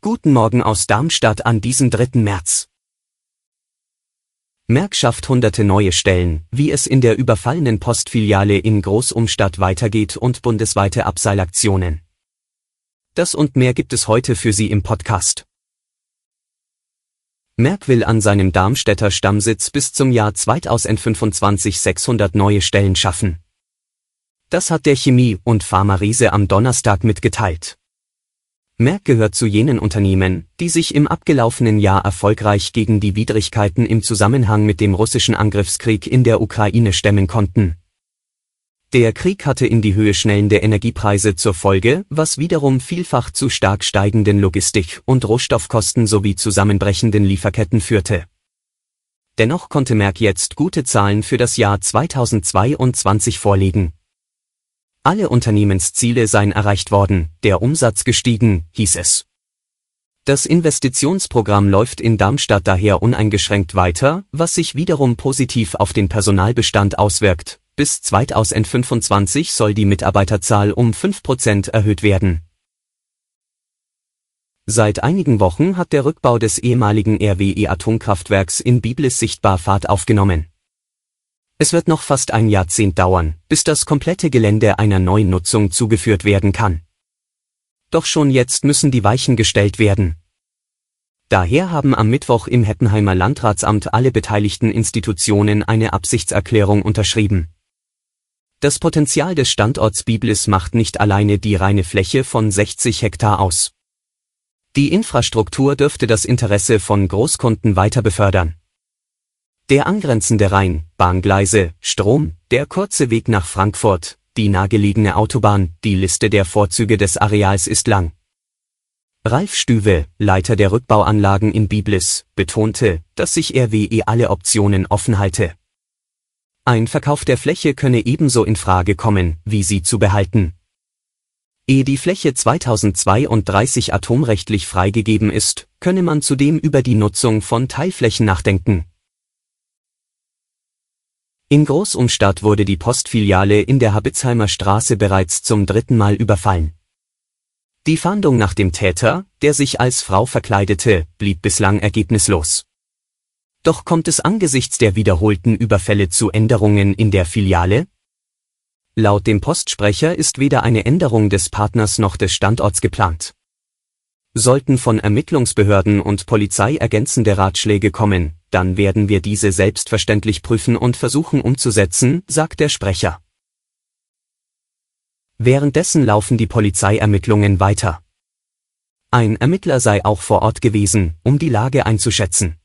Guten Morgen aus Darmstadt an diesem 3. März. Merck schafft hunderte neue Stellen, wie es in der überfallenen Postfiliale in Großumstadt weitergeht und bundesweite Abseilaktionen. Das und mehr gibt es heute für Sie im Podcast. Merck will an seinem Darmstädter Stammsitz bis zum Jahr 2025 600 neue Stellen schaffen. Das hat der Chemie- und Pharma-Riese am Donnerstag mitgeteilt. Merck gehört zu jenen Unternehmen, die sich im abgelaufenen Jahr erfolgreich gegen die Widrigkeiten im Zusammenhang mit dem russischen Angriffskrieg in der Ukraine stemmen konnten. Der Krieg hatte in die Höhe schnellende Energiepreise zur Folge, was wiederum vielfach zu stark steigenden Logistik- und Rohstoffkosten sowie zusammenbrechenden Lieferketten führte. Dennoch konnte Merck jetzt gute Zahlen für das Jahr 2022 vorlegen. Alle Unternehmensziele seien erreicht worden, der Umsatz gestiegen, hieß es. Das Investitionsprogramm läuft in Darmstadt daher uneingeschränkt weiter, was sich wiederum positiv auf den Personalbestand auswirkt, bis 2025 soll die Mitarbeiterzahl um 5% erhöht werden. Seit einigen Wochen hat der Rückbau des ehemaligen RWE-Atomkraftwerks in Biblis sichtbar Fahrt aufgenommen. Es wird noch fast ein Jahrzehnt dauern, bis das komplette Gelände einer neuen Nutzung zugeführt werden kann. Doch schon jetzt müssen die Weichen gestellt werden. Daher haben am Mittwoch im Heppenheimer Landratsamt alle beteiligten Institutionen eine Absichtserklärung unterschrieben. Das Potenzial des Standorts Biblis macht nicht alleine die reine Fläche von 60 Hektar aus. Die Infrastruktur dürfte das Interesse von Großkunden weiter befördern. Der angrenzende Rhein, Bahngleise, Strom, der kurze Weg nach Frankfurt, die nahegelegene Autobahn, die Liste der Vorzüge des Areals ist lang. Ralf Stüwe, Leiter der Rückbauanlagen in Biblis, betonte, dass sich RWE alle Optionen offen halte. Ein Verkauf der Fläche könne ebenso in Frage kommen, wie sie zu behalten. Ehe die Fläche 2032 atomrechtlich freigegeben ist, könne man zudem über die Nutzung von Teilflächen nachdenken. In Großumstadt wurde die Postfiliale in der Habitzheimer Straße bereits zum dritten Mal überfallen. Die Fahndung nach dem Täter, der sich als Frau verkleidete, blieb bislang ergebnislos. Doch kommt es angesichts der wiederholten Überfälle zu Änderungen in der Filiale? Laut dem Postsprecher ist weder eine Änderung des Partners noch des Standorts geplant. Sollten von Ermittlungsbehörden und Polizei ergänzende Ratschläge kommen, dann werden wir diese selbstverständlich prüfen und versuchen umzusetzen, sagt der Sprecher. Währenddessen laufen die Polizeiermittlungen weiter. Ein Ermittler sei auch vor Ort gewesen, um die Lage einzuschätzen.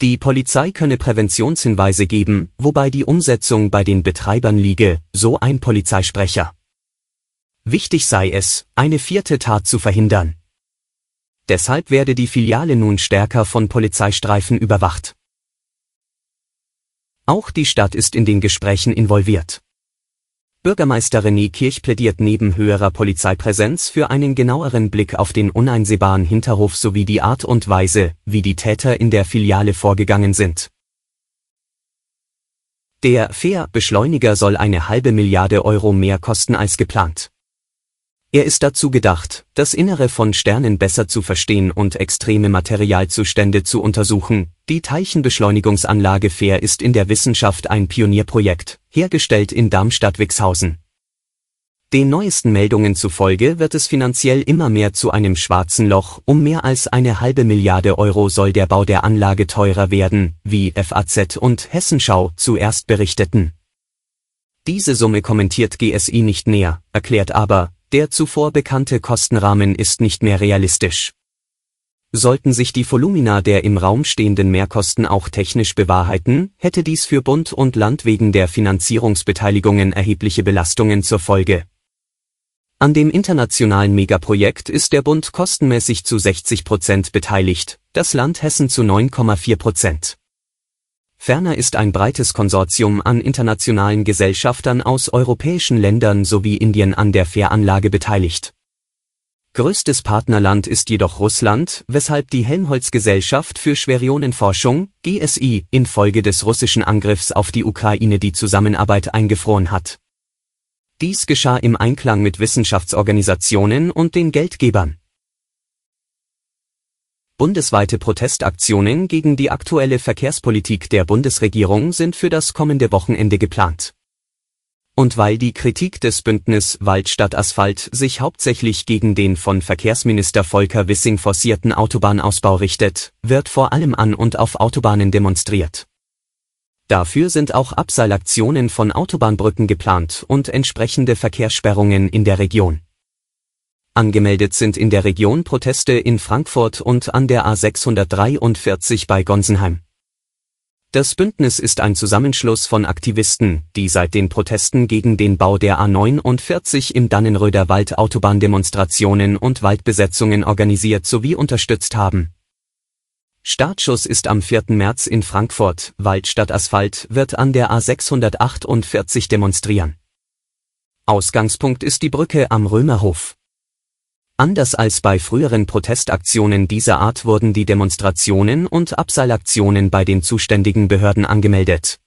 Die Polizei könne Präventionshinweise geben, wobei die Umsetzung bei den Betreibern liege, so ein Polizeisprecher. Wichtig sei es, eine vierte Tat zu verhindern. Deshalb werde die Filiale nun stärker von Polizeistreifen überwacht. Auch die Stadt ist in den Gesprächen involviert. Bürgermeister René Kirch plädiert neben höherer Polizeipräsenz für einen genaueren Blick auf den uneinsehbaren Hinterhof sowie die Art und Weise, wie die Täter in der Filiale vorgegangen sind. Der Fair-Beschleuniger soll eine halbe Milliarde Euro mehr kosten als geplant. Er ist dazu gedacht, das Innere von Sternen besser zu verstehen und extreme Materialzustände zu untersuchen. Die Teilchenbeschleunigungsanlage FAIR ist in der Wissenschaft ein Pionierprojekt, hergestellt in Darmstadt-Wixhausen. Den neuesten Meldungen zufolge wird es finanziell immer mehr zu einem schwarzen Loch, um mehr als eine halbe Milliarde Euro soll der Bau der Anlage teurer werden, wie FAZ und Hessenschau zuerst berichteten. Diese Summe kommentiert GSI nicht näher, erklärt aber, der zuvor bekannte Kostenrahmen ist nicht mehr realistisch. Sollten sich die Volumina der im Raum stehenden Mehrkosten auch technisch bewahrheiten, hätte dies für Bund und Land wegen der Finanzierungsbeteiligungen erhebliche Belastungen zur Folge. An dem internationalen Megaprojekt ist der Bund kostenmäßig zu 60 Prozent beteiligt, das Land Hessen zu 9,4 Prozent. Ferner ist ein breites Konsortium an internationalen Gesellschaftern aus europäischen Ländern sowie Indien an der Fähranlage beteiligt. Größtes Partnerland ist jedoch Russland, weshalb die Helmholtz-Gesellschaft für Schwerionenforschung, GSI, infolge des russischen Angriffs auf die Ukraine die Zusammenarbeit eingefroren hat. Dies geschah im Einklang mit Wissenschaftsorganisationen und den Geldgebern. Bundesweite Protestaktionen gegen die aktuelle Verkehrspolitik der Bundesregierung sind für das kommende Wochenende geplant. Und weil die Kritik des Bündnis Wald statt Asphalt sich hauptsächlich gegen den von Verkehrsminister Volker Wissing forcierten Autobahnausbau richtet, wird vor allem an und auf Autobahnen demonstriert. Dafür sind auch Abseilaktionen von Autobahnbrücken geplant und entsprechende Verkehrssperrungen in der Region. Angemeldet sind in der Region Proteste in Frankfurt und an der A643 bei Gonsenheim. Das Bündnis ist ein Zusammenschluss von Aktivisten, die seit den Protesten gegen den Bau der A49 im Dannenröder Wald Autobahndemonstrationen und Waldbesetzungen organisiert sowie unterstützt haben. Startschuss ist am 4. März in Frankfurt, Wald statt Asphalt wird an der A648 demonstrieren. Ausgangspunkt ist die Brücke am Römerhof. Anders als bei früheren Protestaktionen dieser Art wurden die Demonstrationen und Abseilaktionen bei den zuständigen Behörden angemeldet.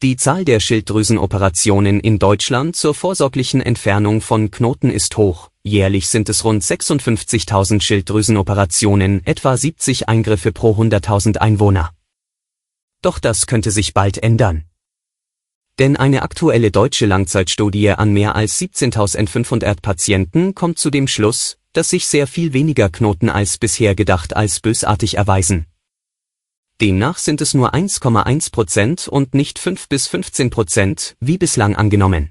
Die Zahl der Schilddrüsenoperationen in Deutschland zur vorsorglichen Entfernung von Knoten ist hoch. Jährlich sind es rund 56.000 Schilddrüsenoperationen, etwa 70 Eingriffe pro 100.000 Einwohner. Doch das könnte sich bald ändern. Denn eine aktuelle deutsche Langzeitstudie an mehr als 17.500 Patienten kommt zu dem Schluss, dass sich sehr viel weniger Knoten als bisher gedacht als bösartig erweisen. Demnach sind es nur 1,1 Prozent und nicht 5 bis 15 Prozent, wie bislang angenommen.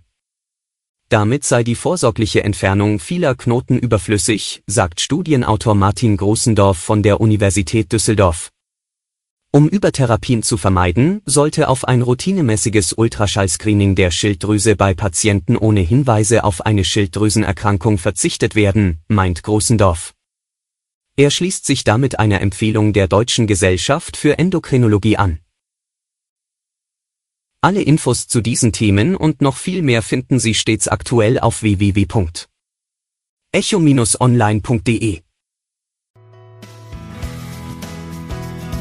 Damit sei die vorsorgliche Entfernung vieler Knoten überflüssig, sagt Studienautor Martin Großendorf von der Universität Düsseldorf. Um Übertherapien zu vermeiden, sollte auf ein routinemäßiges Ultraschallscreening der Schilddrüse bei Patienten ohne Hinweise auf eine Schilddrüsenerkrankung verzichtet werden, meint Großendorf. Er schließt sich damit einer Empfehlung der Deutschen Gesellschaft für Endokrinologie an. Alle Infos zu diesen Themen und noch viel mehr finden Sie stets aktuell auf www.echo-online.de.